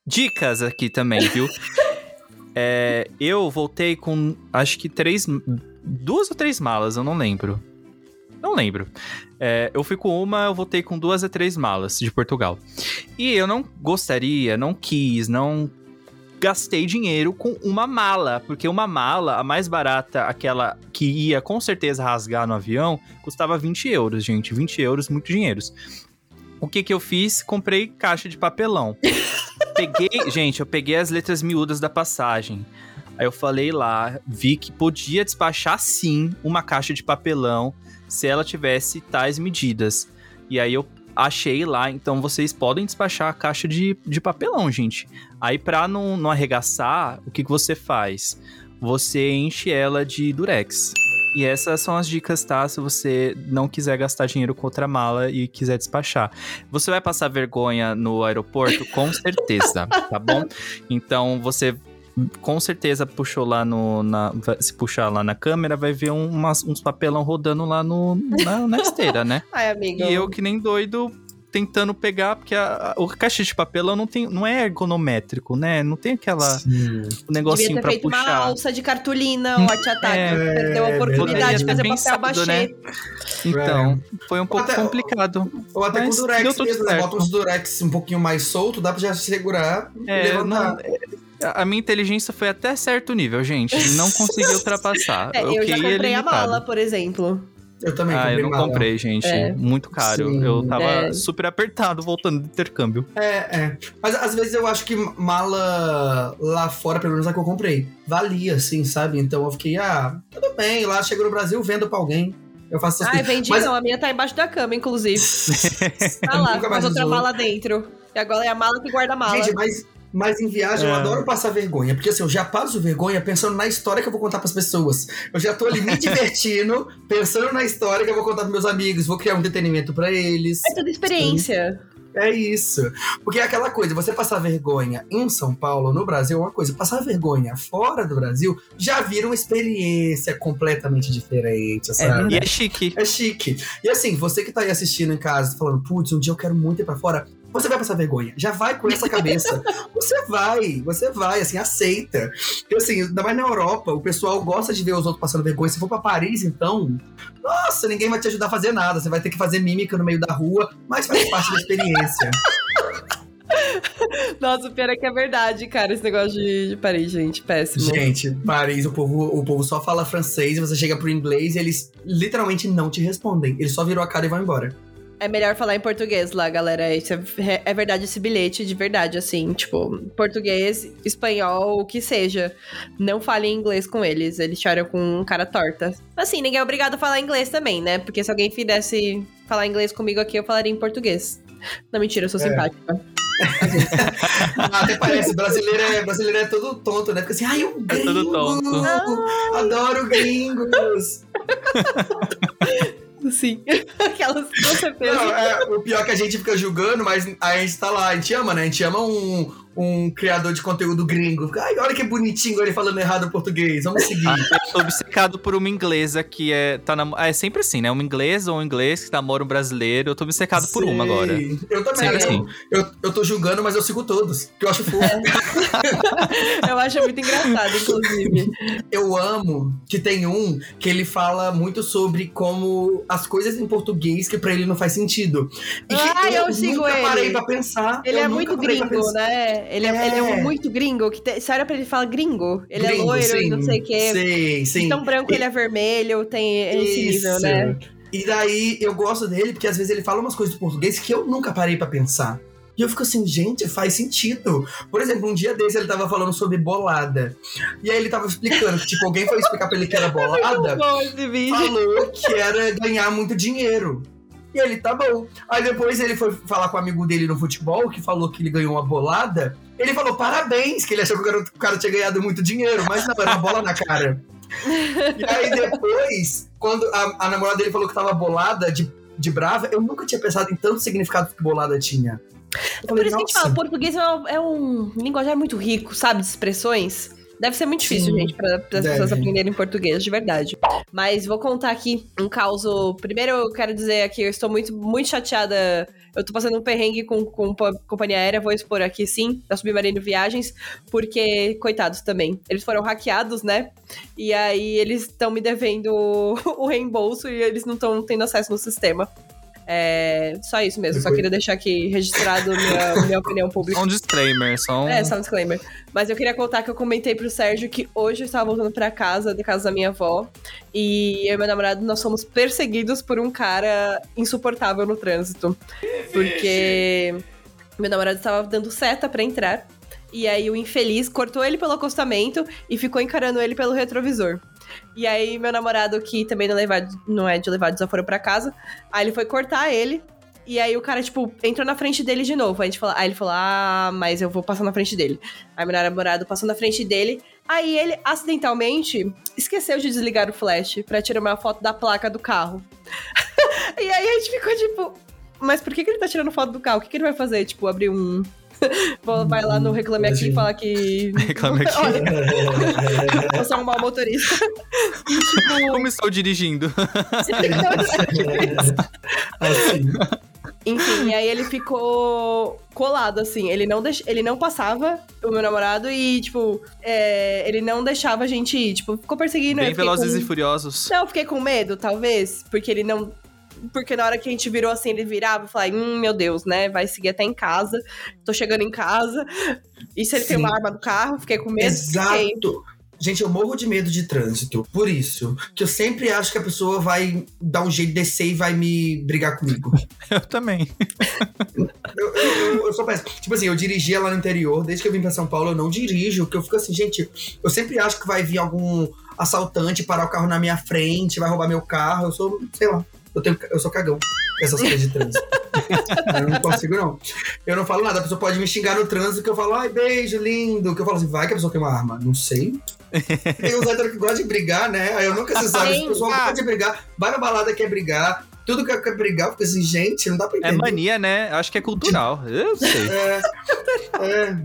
Dicas aqui também, viu? <laughs> É, eu voltei com, acho que três. Duas ou três malas, eu não lembro. Não lembro. É, eu fui com uma, eu voltei com duas a três malas de Portugal. E eu não gostaria, não quis, não gastei dinheiro com uma mala, porque uma mala, a mais barata, aquela que ia com certeza rasgar no avião, custava 20 euros, gente. 20 euros, muito dinheiros. O que que eu fiz? Comprei caixa de papelão. <laughs> peguei, gente, eu peguei as letras miúdas da passagem. Aí eu falei lá, vi que podia despachar sim uma caixa de papelão se ela tivesse tais medidas. E aí eu achei lá, então vocês podem despachar a caixa de, de papelão, gente. Aí pra não, não arregaçar, o que, que você faz? Você enche ela de durex. E essas são as dicas, tá? Se você não quiser gastar dinheiro com outra mala e quiser despachar. Você vai passar vergonha no aeroporto? Com certeza, <laughs> tá bom? Então você com certeza puxou lá no. Na, se puxar lá na câmera, vai ver um- umas- uns papelão rodando lá no, na, na esteira, né? <laughs> Ai, amigo. E eu, que nem doido, tentando pegar, porque a, a- o caixa de papelão não, tem, não é ergonométrico, né? Não tem aquela Sim. um Devia negocinho ter pra feito uma puxar. alça de cartolina, o ataque. É, Perdeu a oportunidade de fazer ter papel né? Então, foi um pouco Até- complicado. Ou até Mas com o Durex mesmo, né? certo. Bota uns Durex um pouquinho mais solto, dá pra já segurar e É, levantar. não, a a minha inteligência foi até certo nível, gente. Não <laughs> consegui ultrapassar. É, eu já é comprei a limitado. mala, por exemplo. Eu também Ah, comprei eu não comprei, gente. É. Muito caro. Sim. Eu tava É. super apertado voltando do intercâmbio. É, é. Mas às vezes eu acho que mala lá fora, pelo menos a que eu comprei, valia, assim, sabe? Então eu fiquei, ah, tudo bem, lá chego no Brasil, vendo pra alguém. Eu faço essas coisas. vendi Mas- não, a minha tá embaixo da cama, inclusive. <laughs> Tá lá, com as outra mala dentro. E agora é a mala que guarda a mala. Gente, mas, mas em viagem eu É. adoro passar vergonha, porque assim, eu já passo vergonha pensando na história que eu vou contar pras pessoas. Eu já tô ali me <laughs> divertindo, pensando na história que eu vou contar pros meus amigos, vou criar um entretenimento pra eles. É tudo experiência. É isso. Porque é aquela coisa, você passar vergonha em São Paulo, no Brasil, é uma coisa. Passar vergonha fora do Brasil já vira uma experiência completamente diferente, sabe? E é chique. É chique. E assim, você que tá aí assistindo em casa, falando, putz, um dia eu quero muito ir pra fora, você vai passar vergonha. Já vai com essa cabeça. <laughs> você vai, você vai, assim, aceita. E assim, ainda mais na Europa, o pessoal gosta de ver os outros passando vergonha. Se for pra Paris, então, nossa, ninguém vai te ajudar a fazer nada. Você vai ter que fazer mímica no meio da rua, mas faz parte da experiência. <laughs> Nossa, o pior é que é verdade, cara, esse negócio de, de Paris, gente. Péssimo. Gente, Paris, o povo, o povo só fala francês, você chega pro inglês e eles literalmente não te respondem. Eles só viram a cara e vão embora. É melhor falar em português lá, galera. Isso é, é verdade esse bilhete, de verdade, assim. Tipo, português, espanhol, o que seja. Não fale em inglês com eles. Eles choram com cara torta. Assim, ninguém é obrigado a falar inglês também, né? Porque se alguém fizesse falar inglês comigo aqui, eu falaria em português. Não, mentira, eu sou É. simpática. <laughs> Ah, até parece, brasileiro é, brasileiro é todo tonto, né? Fica assim, ai, um gringo! todo tonto. Adoro gringos! <laughs> Sim. <laughs> Aquelas, com certeza. Não, é, o pior é que a gente fica julgando, mas a gente tá lá, a gente ama, né? A gente ama um, um criador de conteúdo gringo. Ai, olha que bonitinho ele falando errado o português, vamos <laughs> seguir. Ah, eu tô obcecado por uma inglesa que é. Tá nam- ah, é sempre assim, né? Uma inglesa ou um inglês que namora um brasileiro. Eu tô obcecado por uma agora. Eu também. Sempre Eu, assim. eu, eu tô julgando, mas eu sigo todos, que eu acho fofo. <laughs> Eu acho muito engraçado, inclusive. Eu amo que tem um que ele fala muito sobre como as coisas em português que pra ele não faz sentido. E que Ah, eu sigo nunca ele. parei pra pensar. Ele eu é muito gringo, pensar. Né? Ele é, É. ele é muito gringo. Que te, você olha pra ele e fala gringo. Ele é Gringo, loiro e sim. não sei o quê. Sim, sim. Então branco ele é vermelho, tem esse nível, né? E daí eu gosto dele porque às vezes ele fala umas coisas do português que eu nunca parei pra pensar. E eu fico assim, gente, faz sentido. Por exemplo, um dia desse ele tava falando sobre bolada. E aí ele tava explicando que, tipo, alguém foi explicar pra ele que era <laughs> bolada. Esse vídeo. falou que era ganhar muito dinheiro. E ele, tá bom. Aí depois ele foi falar com o amigo dele no futebol, que falou que ele ganhou uma bolada. Ele falou parabéns, que ele achou que o cara, o cara tinha ganhado muito dinheiro, mas não, era uma bola na cara. E aí depois, quando a, a namorada dele falou que tava bolada, de, de brava, eu nunca tinha pensado em tanto significado que bolada tinha. Eu Por falei, isso que a gente fala, português é um, é um linguajar muito rico, sabe? De expressões. Deve ser muito difícil, Sim, gente, para as pessoas aprenderem português, de verdade. Mas vou contar aqui um caos. Primeiro, eu quero dizer aqui, eu estou muito, muito chateada. Eu tô passando um perrengue com, com pa- companhia aérea, vou expor aqui sim, da Submarino Viagens, porque, coitados também, eles foram hackeados, né? E aí eles estão me devendo <laughs> o reembolso e eles não estão tendo acesso no sistema. É, só isso mesmo, só queria deixar aqui registrado minha, minha opinião pública. Só um disclaimer, só um. É, só um disclaimer. Mas eu queria contar que eu comentei pro Sérgio que hoje eu estava voltando pra casa, da casa da minha avó, e eu e meu namorado, nós fomos perseguidos por um cara insuportável no trânsito. Porque meu namorado estava dando seta pra entrar, e aí o infeliz cortou ele pelo acostamento e ficou encarando ele pelo retrovisor. E aí meu namorado, que também não, levar, não é de levar desaforo pra casa, aí ele foi cortar ele, e aí o cara, tipo, entrou na frente dele de novo. Aí, a gente falou, aí ele falou, ah, mas eu vou passar na frente dele. Aí meu namorado passou na frente dele. Aí ele, acidentalmente, esqueceu de desligar o flash pra tirar uma foto da placa do carro. <laughs> e aí a gente ficou tipo, mas por que, que ele tá tirando foto do carro? O que, que ele vai fazer? Tipo, abrir um. <laughs> Vai lá no Reclame Aqui e falar que. <laughs> Reclame <laughs> aqui. Olha, eu sou um mau motorista. E, tipo, Como estou dirigindo? assim. Enfim, e aí ele ficou colado, assim. Ele não, deix... ele não passava, o meu namorado, e, tipo, é, ele não deixava a gente ir. Tipo, ficou perseguindo. eu Bem fiquei velozes com... e furiosos. Não, eu fiquei com medo, talvez, porque ele não. Porque na hora que a gente virou assim, ele virava e falava, hum, meu Deus, né? Vai seguir até em casa. Tô chegando em casa. E se ele tem Sim. uma arma no carro? Fiquei com medo. Fiquei. Exato. Gente, eu morro de medo de trânsito. Por isso. Que eu sempre acho que a pessoa vai dar um jeito de descer e vai me brigar comigo. <laughs> Eu também. Eu, eu, eu, eu sou péssimo. Tipo assim, eu dirigia lá no interior. Desde que eu vim pra São Paulo, eu não dirijo. Porque eu fico assim, gente, eu sempre acho que vai vir algum assaltante parar o carro na minha frente, vai roubar meu carro. Eu sou, sei lá. Eu, tenho, eu sou cagão com essas coisas de trânsito. <laughs> eu não consigo, não. Eu não falo nada. A pessoa pode me xingar no trânsito que eu falo, ai, beijo, lindo. Que eu falo assim, vai que a pessoa tem uma arma. Não sei. Tem uns héteros que gostam de brigar, né? Aí eu nunca se sabe. Sim. O pessoal gosta de brigar. Vai na balada quer brigar. Tudo que quer brigar, porque assim, gente, não dá pra É entender. mania, né? Acho que é cultural. Eu sei. É, é,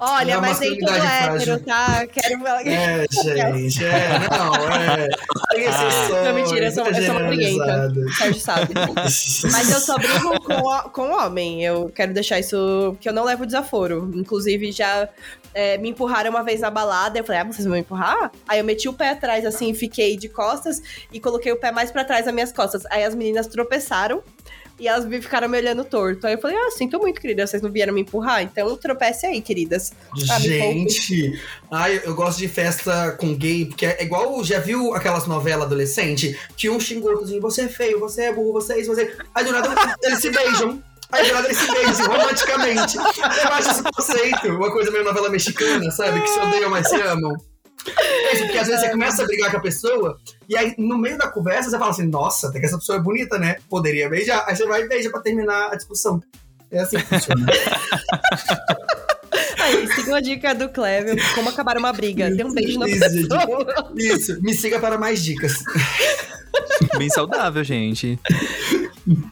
Olha, É mas nem tudo hétero, tá? Quero. é, gente, é, não, é. Tem exceções. Não, mentira, eu sou- eu sou uma briguenta. Sérgio sabe. <laughs> Mas eu só brigo com, o- com homem. Eu quero deixar isso. que eu não levo desaforo. Inclusive, já é, me empurraram uma vez na balada. Eu falei, ah, vocês vão me empurrar? Aí eu meti o pé atrás, assim, fiquei de costas e coloquei o pé mais pra trás das minhas costas. Aí as meninas tropeçaram. E elas me ficaram me olhando torto. Aí eu falei, ah, sinto muito, querida. Vocês não vieram me empurrar? Então tropece aí, queridas. Gente, ai, eu gosto de festa com gay, porque é igual, já viu aquelas novelas adolescente? Que um xingou assim, você é feio, você é burro, você é isso, você é... Aí do nada eles se beijam. Aí do nada eles se beijam, romanticamente. <laughs> Eu acho esse conceito, uma coisa meio novela mexicana, sabe? Que se odeiam, mas se amam. É porque às vezes você começa a brigar com a pessoa, e aí no meio da conversa você fala assim, nossa, até que essa pessoa é bonita, né? Poderia beijar. Aí você vai e beija pra terminar a discussão. É assim que funciona. <laughs> Aí, siga a dica do Clever, como acabar uma briga. Dê um beijo na Isso, pessoa. Isso, me siga para mais dicas. <laughs> Bem saudável, gente.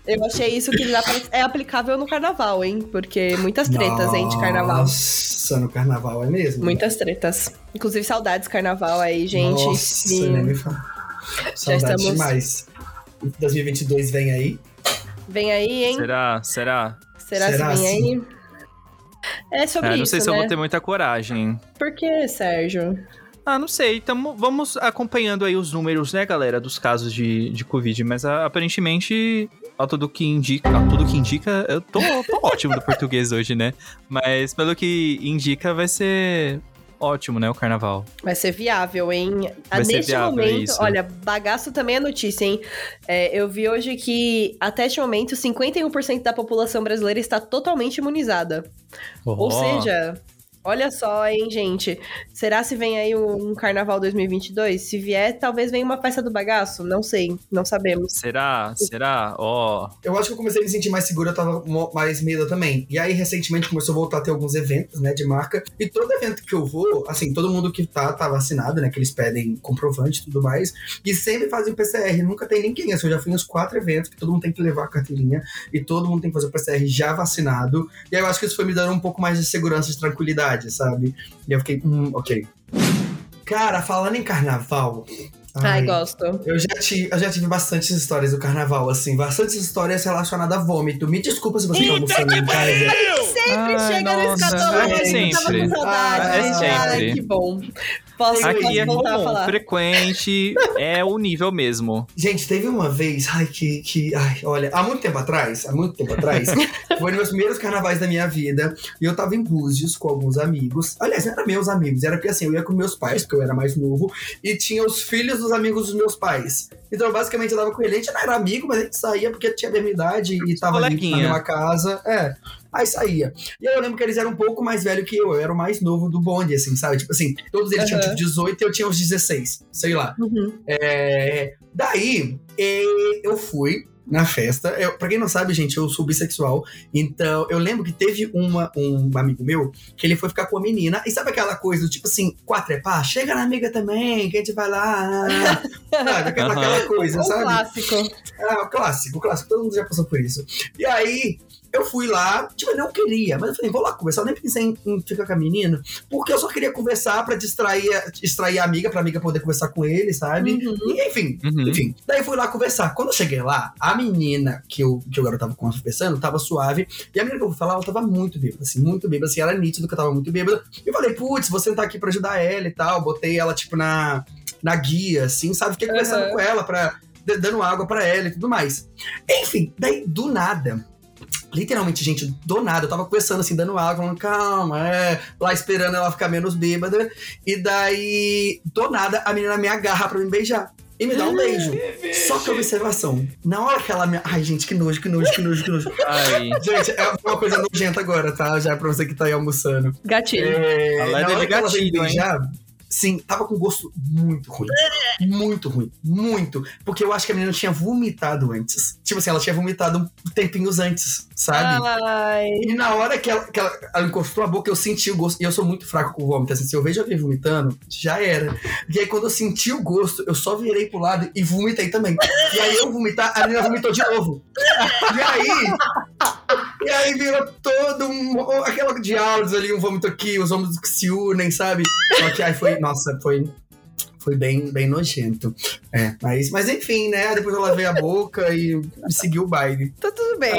Eu achei isso que já é aplicável no carnaval, hein? Porque muitas tretas, hein, de carnaval. Nossa, no carnaval é mesmo? Muitas tretas. Inclusive, saudades carnaval aí, gente. Nossa, Sim. nem me fala. Saudade estamos- demais. 2022 vem aí. Vem aí, hein? Será? Será? Será, Será se vem assim? aí? É sobre É, não isso, sei se eu né? vou ter muita coragem. Por que, Sérgio? Ah, não sei. Tamo, vamos acompanhando aí os números, né, galera, dos casos de, de Covid. Mas ah, aparentemente, a tudo que indica. A tudo que indica. Eu tô, tô ótimo do <laughs> português hoje, né? Mas pelo que indica, vai ser ótimo, né, o carnaval. Vai ser viável, hein? Ah, Vai Neste viável, é momento, isso. olha, bagaço também é notícia, hein? É, eu vi hoje que, até este momento, 51% da população brasileira está totalmente imunizada. Ou Ó, seja, olha só, hein, gente? Será se vem aí um, carnaval 2022? Se vier, talvez venha uma festa do bagaço? Não sei, não sabemos. Será? Será? Ó. Eu acho que eu comecei a me sentir mais seguro, eu tava mais medo também. E aí, recentemente, começou a voltar a ter alguns eventos, né, de marca. E todo evento que eu vou, assim, todo mundo que tá, tá vacinado, né, que eles pedem comprovante e tudo mais. E sempre fazem o PCR, nunca tem ninguém. Assim, eu já fui nos quatro eventos que todo mundo tem que levar a carteirinha. E todo mundo tem que fazer o PCR já vacinado. E aí eu acho que isso foi me dando um pouco mais de segurança e tranquilidade, sabe? E eu fiquei, hum, ok. Cara, falando em carnaval... Ai, gosto. Eu já, tive, eu já tive bastantes histórias do carnaval, assim, bastantes histórias relacionadas a vômito. Me desculpa se você tá almoçando em casa. Sempre Ai, chega no nossa, escatológico, é eu tava com saudade. Ah, é Ai, sempre. que bom. Posso, Aqui posso é comum, falar? frequente, é o nível mesmo. Gente, teve uma vez, ai, que, que. Ai, olha, há muito tempo atrás, há muito tempo atrás, <laughs> foi nos meus primeiros carnavais da minha vida. E eu tava em Búzios com alguns amigos. Aliás, não eram meus amigos, era porque assim, eu ia com meus pais, porque eu era mais novo, e tinha os filhos dos amigos dos meus pais. Então, basicamente, eu tava com ele. A gente não era amigo, mas a gente saía porque tinha a mesma idade e tava ali na mesma casa. É. Aí saía. E aí eu lembro que eles eram um pouco mais velhos que eu. Eu era o mais novo do bonde, assim, sabe? Tipo assim, todos eles tinham Aham. tipo 18 e eu tinha uns 16, sei lá. Uhum. É, daí, eu fui na festa. Eu, pra quem não sabe, gente, eu sou bissexual. Então, eu lembro que teve uma, um amigo meu que ele foi ficar com a menina. E sabe aquela coisa do tipo assim, quatro é pá? Chega na amiga também, que a gente vai lá. sabe? Aquela, Aham. aquela coisa, sabe? clássico. É, o clássico, o clássico, todo mundo já passou por isso. E aí, eu fui lá, tipo, eu não queria, mas eu falei, vou lá conversar. Eu nem pensei em, em ficar com a menina, porque eu só queria conversar pra distrair, a- distrair a amiga, pra amiga poder conversar com ele, sabe? Uhum. E, enfim, Uhum. enfim. Daí eu fui lá conversar. Quando eu cheguei lá, a menina que eu, que eu tava conversando tava suave, e a menina que eu vou falar, ela tava muito bêbada, assim, muito bêbada, assim, era nítido que eu tava muito bêbada. E eu falei, putz, você não tá aqui pra ajudar ela e tal. Botei ela, tipo, na, na guia, assim, sabe? Fiquei conversando com ela pra dando água pra ela e tudo mais. Enfim, daí do nada. Literalmente, gente, do nada, eu tava conversando assim, dando água, falando, calma, é, lá esperando ela ficar menos bêbada. E daí, do nada, a menina me agarra pra me beijar. E me dá um beijo. Só que observação. Na hora que ela me. Ai, gente, que nojo, que nojo, que nojo, que nojo. Ai, <laughs> Gente, é uma coisa nojenta agora, tá? Já pra você que tá aí almoçando. Gatilho. É, na hora de que ela gatilho, hein? Sim, tava com gosto muito ruim. Muito ruim. Muito. Porque eu acho que a menina tinha vomitado antes. Tipo assim, ela tinha vomitado um tempinhos antes, sabe? Ai. E na hora que, ela, que ela, ela encostou a boca, eu senti o gosto. E eu sou muito fraco com vômito. Assim, se eu vejo alguém vomitando, já era. E aí, quando eu senti o gosto, eu só virei pro lado e vomitei também. E aí, eu vomitar, a menina vomitou de novo. E aí. E aí virou todo um, aquela diálogos ali, um vômito aqui, os vômitos que se unem, sabe? Só que aí foi. Nossa, foi. Foi bem, bem nojento. É, mas, mas enfim, né? Depois eu lavei a boca e segui o baile. Tá tudo bem. <laughs>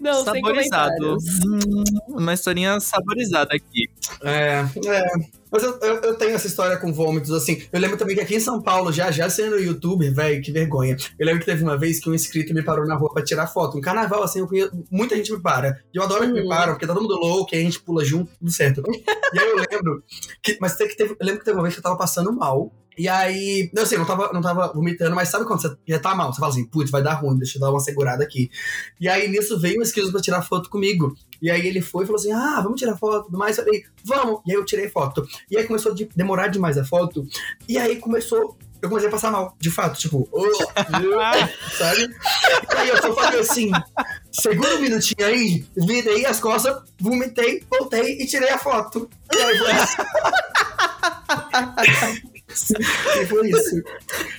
Não, sem saborizado. Hum, uma historinha saborizada aqui. É, é. Mas eu, eu, eu tenho essa história com vômitos, assim. Eu lembro também que aqui em São Paulo, já já sendo youtuber, velho, que vergonha. Eu lembro que teve uma vez que um inscrito me parou na rua pra tirar foto. Um carnaval, assim, eu conheço, muita gente me para. E eu adoro que me Uhum. param, porque tá todo mundo louco, e a gente pula junto, tudo certo. e aí eu lembro que. Mas tem que teve, eu lembro que teve uma vez que eu tava passando mal. E aí, não sei, não tava, não tava vomitando, mas sabe quando você já tá mal? Você fala assim, putz, vai dar ruim, deixa eu dar uma segurada aqui. E aí nisso veio um inscrito pra tirar foto comigo. E aí ele foi e falou assim: ah, vamos tirar foto e tudo mais. Eu falei, vamos. E aí eu tirei foto. E aí começou a de- demorar demais a foto. E aí começou. Eu comecei a passar mal, de fato, tipo, <laughs> sabe? E aí eu só falei assim: segura um minutinho aí, virei as costas, vomitei, voltei e tirei a foto. E aí foi isso. <laughs> e foi isso.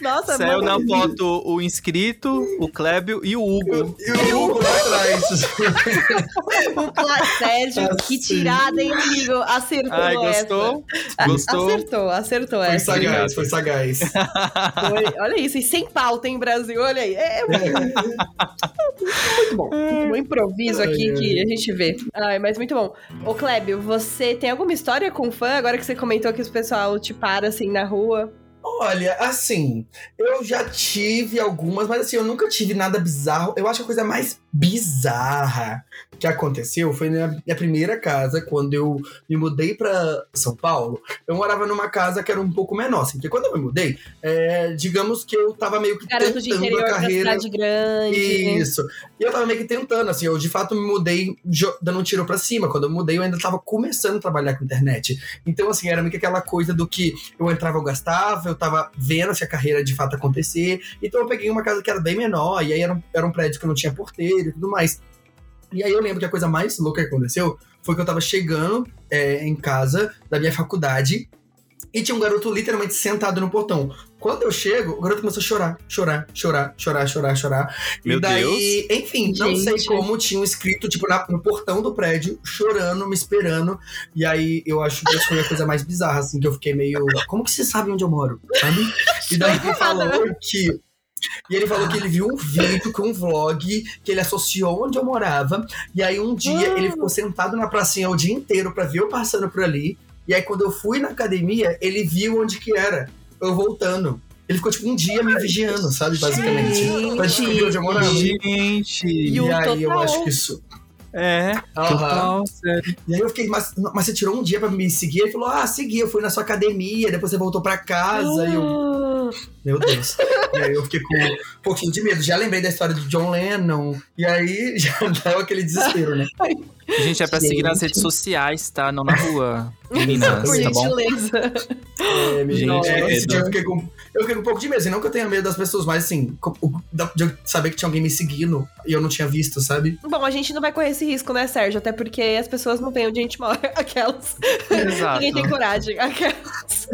Nossa, Saiu na foto o inscrito, o Clébio e o Hugo. E o Hugo lá atrás. O Pla- Sérgio, que Assim. tirada, hein, amigo? Acertou Ai, essa. gostou? A- Gostou? Acertou, acertou Foi essa. sagaz, foi sagaz. Foi- Olha isso, e sem pauta, hein, Brasil? Olha aí. É muito, muito bom. Um improviso aqui Ai, ai. que a gente vê. Ai, mas muito bom. Ô, Clébio, você tem alguma história com fã? Agora que você comentou que o pessoal te para assim na rua rua. Olha, assim, eu já tive algumas, mas assim, eu nunca tive nada bizarro. Eu acho que a coisa mais bizarra que aconteceu foi na minha primeira casa, quando eu me mudei pra São Paulo. Eu morava numa casa que era um pouco menor, assim, porque quando eu me mudei, é, digamos que eu tava meio que Garoto de tentando interior a da carreira. cidade grande. Isso. E eu tava meio que tentando, assim, eu de fato me mudei dando um tiro pra cima. Quando eu mudei, eu ainda tava começando a trabalhar com internet. Então, assim, era meio que aquela coisa do que eu entrava, eu gastava, eu tava vendo se a carreira de fato acontecer. Então eu peguei uma casa que era bem menor, e aí era um, era um prédio que não tinha porteiro e tudo mais. E aí eu lembro que a coisa mais louca que aconteceu foi que eu tava chegando é, em casa da minha faculdade e tinha um garoto literalmente sentado no portão. Quando eu chego, o garoto começou a chorar, chorar, chorar, chorar, chorar, chorar. Meu e daí, enfim, não sei Gente. como tinha um escrito, tipo, na- no portão do prédio, chorando, me esperando. E aí eu acho que isso foi a coisa mais bizarra, assim, que eu fiquei meio. Como que você sabe onde eu moro? Sabe? E daí ele falou que. E ele falou que ele viu um vídeo com um vlog que ele associou onde eu morava. E aí um dia Ah. ele ficou sentado na pracinha o dia inteiro pra ver eu passando por ali. E aí quando eu fui na academia, ele viu onde que era. Eu voltando. Ele ficou tipo um dia me vigiando, sabe? Basicamente. Pra descobrir onde eu morava. Gente. E E aí eu acho que isso. É, Aham. total, sério. E aí eu fiquei, mas, mas você tirou um dia pra me seguir? Ele falou: Ah, segui, eu fui na sua academia, depois você voltou pra casa. E eu, Ah, meu Deus. e aí eu fiquei com um pouquinho de medo. Já lembrei da história do John Lennon. E aí já <laughs> dava aquele desespero, né? Gente é pra seguir nas Gente. redes sociais, tá? Não na rua. <laughs> Meninas, Por tá bom? gentileza. É, Gente, é, é, esse dia eu fiquei, com, eu fiquei com um pouco de medo. Assim, não que eu tenha medo das pessoas, mas assim, de eu saber que tinha alguém me seguindo e eu não tinha visto, sabe? Bom, a gente não vai correr esse risco, né, Sérgio? Até porque as pessoas não veem onde a gente mora. <laughs> Aquelas. Exato. Ninguém tem coragem. Aquelas.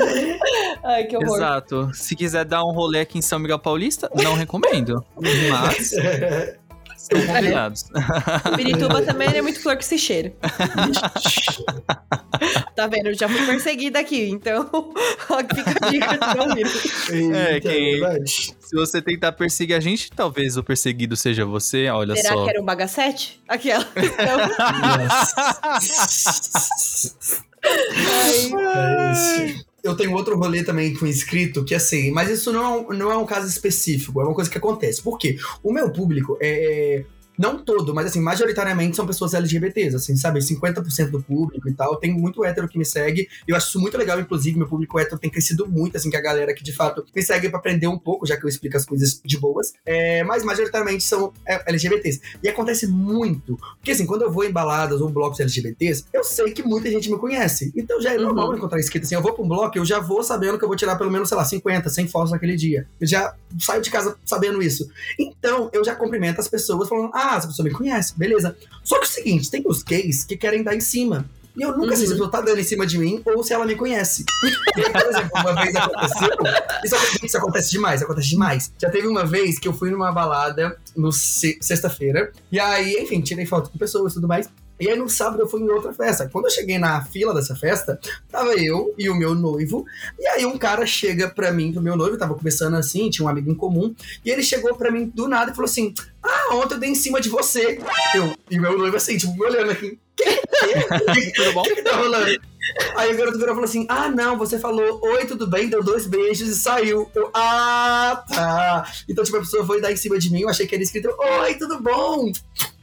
Ai, que horror. Exato. Se quiser dar um rolê aqui em São Miguel Paulista, não recomendo. <laughs> Mas estão convidados. Pirituba também é muito flor que se cheira. <laughs> Tá vendo? Eu já fui perseguida aqui, então <laughs> fica a dica de não ouvir. É, verdade. Se você tentar perseguir a gente, talvez o perseguido seja você. Olha Será só. que era um bagacete? Aquela. Então, ai, É isso. Eu tenho outro rolê também com inscrito, que assim, mas isso não é, não é um caso específico, é uma coisa que acontece. Por quê? O meu público é. Não todo, mas assim, majoritariamente são pessoas LGBTs, assim, sabe? 50% do público e tal. Tem muito hétero que me segue. E eu acho isso muito legal, inclusive, meu público hétero tem crescido muito, assim, que a galera que de fato me segue pra aprender um pouco, já que eu explico as coisas de boas. É, mas majoritariamente são é, LGBTs. E acontece muito. Porque assim, quando eu vou em baladas ou blocos LGBTs, eu sei que muita gente me conhece. Então já é Uhum. normal encontrar escrito assim. Eu vou pra um bloco, eu já vou sabendo que eu vou tirar pelo menos, sei lá, 50, 100 fotos naquele dia. Eu já saio de casa sabendo isso. Então, eu já cumprimento as pessoas falando, ah, essa pessoa me conhece, beleza. Só que é o seguinte, tem os gays que querem dar em cima. E eu nunca sei se a pessoa tá dando em cima de mim ou se ela me conhece. E aí, por exemplo, uma vez aconteceu. Isso, acontece- isso acontece demais, acontece demais. Já teve uma vez que eu fui numa balada no se- sexta-feira. E aí, enfim, tirei foto com pessoas e tudo mais. E aí no sábado eu fui em outra festa. Quando eu cheguei na fila dessa festa, tava eu e o meu noivo. E aí um cara chega pra mim, pro meu noivo, tava conversando assim, tinha um amigo em comum. E ele chegou pra mim do nada e falou assim: Ah, ontem eu dei em cima de você. Eu, e meu noivo assim, tipo, me olhando aqui. Que, <laughs> Tudo bom? o que, que tá rolando? Aí o garoto virou e falou assim: Ah, não, você falou oi, tudo bem, deu dois beijos e saiu. Eu, ah, tá. Então, tipo, a pessoa foi dar em cima de mim, eu achei que era escrito: Oi, tudo bom?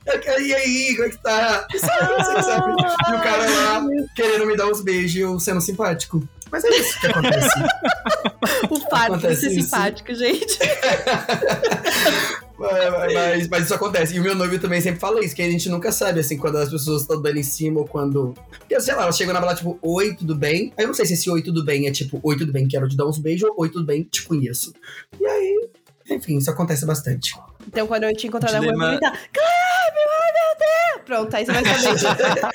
E aí, como é que tá? Assim, sabe? E o cara lá querendo me dar uns beijos e eu sendo simpático. Mas é isso que acontece. o fato de ser isso. simpático, gente. <laughs> mas, mas- mas isso acontece. E o meu noivo também sempre fala isso, que a gente nunca sabe, assim, quando as pessoas estão dando em cima ou quando. Porque, sei lá, ela chegou na balada, tipo, oi, tudo bem? Aí eu não sei se esse oi, tudo bem é tipo, oi, tudo bem, quero te dar uns beijos, ou oi, tudo bem, te conheço. E aí, enfim, isso acontece bastante. Então, quando eu te encontrar na rua, eu vou gritar: meu Deus! Pronto, aí você vai saber. <laughs>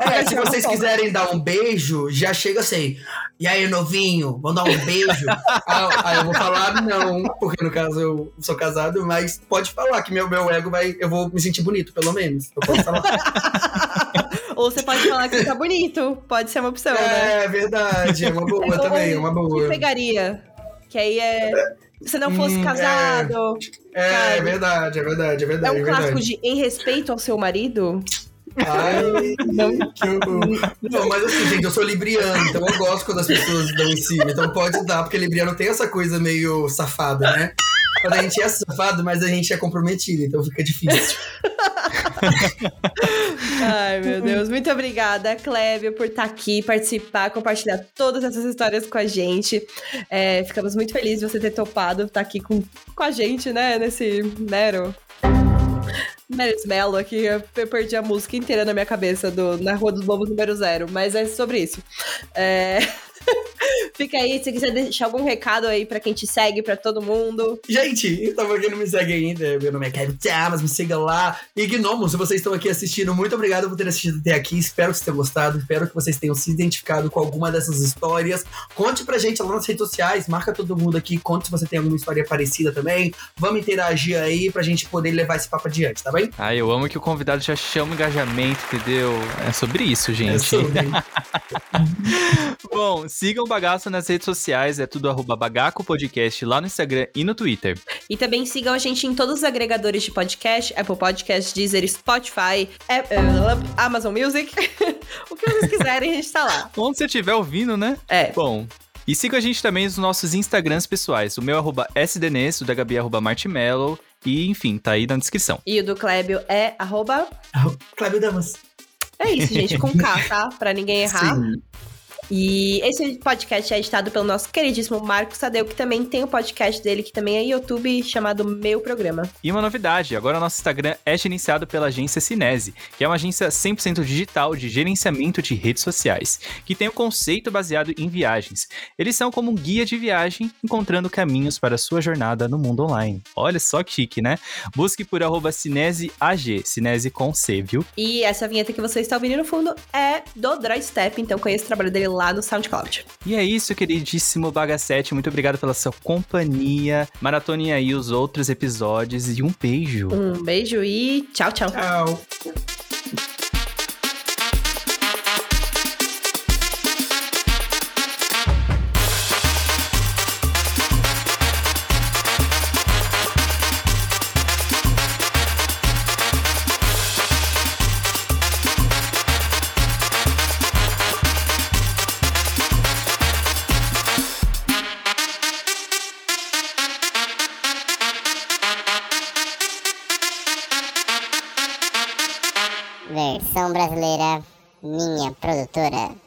É, se tirar uma vocês quiserem dar um beijo, já chega assim. E aí, novinho, vamos dar um beijo? aí, aí eu vou falar não, porque no caso eu sou casado, mas pode falar que meu, meu ego vai. Eu vou me sentir bonito, pelo menos. Eu posso falar. <laughs> Ou você pode falar que você tá bonito. Pode ser uma opção, né? É verdade, é uma boa Ou- também, é uma Que boa. pegaria. Que aí é. Se não fosse Hum, casado. É, Cara. é verdade, é verdade, é É, verdade. um é clássico de em respeito ao seu marido. Ai, que horror. Não, mas assim, gente, eu sou libriano, então eu gosto quando as pessoas dão em cima. Então pode dar, porque libriano tem essa coisa meio safada, né? Quando a gente é safado, mas a gente é comprometido, então fica difícil. Ai, meu Deus. Muito obrigada, Clébio, por estar aqui, participar, compartilhar todas essas histórias com a gente. É, ficamos muito felizes de você ter topado estar aqui com, com a gente, né? Nesse mero. Mero Smelo aqui, eu perdi a música inteira na minha cabeça do Na Rua dos Lobos número zero, mas é sobre isso. É... <laughs> Fica aí, se quiser deixar algum recado aí pra quem te segue, pra todo mundo. Gente, então pra quem não me segue ainda, meu nome é Kevin Chamas, me siga lá. E Gnomo, se vocês estão aqui assistindo, muito obrigado por ter assistido até aqui. Espero que vocês tenham gostado, espero que vocês tenham se identificado com alguma dessas histórias. Conte pra gente lá nas redes sociais, marca todo mundo aqui, conte se você tem alguma história parecida também. Vamos interagir aí pra gente poder levar esse papo adiante, tá bem? Ah, eu amo que o convidado já chama o engajamento, entendeu? É sobre isso, gente. É sobre. <laughs> Bom, sigam o Bagaço nas redes sociais, é tudo arroba Bagaco Podcast lá no Instagram e no Twitter. E também sigam a gente em todos os agregadores de podcast, Apple Podcast, Deezer, Spotify, App- eh, Amazon Music. <laughs> o que vocês quiserem, a gente tá lá. <laughs> Onde você estiver ouvindo, né? É. Bom. E siga a gente também nos nossos Instagrams pessoais. O meu é arroba SDNES, o da Gabi é arroba Martimello. E, enfim, tá aí na descrição. E o do Clébio é arroba... <laughs> Cláudio Damas. É isso, gente, com K, tá? Pra ninguém errar. Sim. E esse podcast é editado pelo nosso queridíssimo Marcos Sadeu, que também tem o podcast dele, que também é YouTube, chamado Meu Programa. E uma novidade, agora o nosso Instagram é gerenciado pela agência Cinese, que é uma agência 100% digital de gerenciamento de redes sociais, que tem o um conceito baseado em viagens. Eles são como um guia de viagem, encontrando caminhos para a sua jornada no mundo online. Olha só que chique, né? Busque por arroba CineseAG, Cinese com C, viu? E essa vinheta que você está ouvindo no fundo é do Dry Step, então conheça o trabalho dele lá no SoundCloud. E é isso, queridíssimo Bagacete. Muito obrigado pela sua companhia. Maratone aí os outros episódios e um beijo. Um beijo e tchau, tchau. Tchau. Brasileira, minha produtora.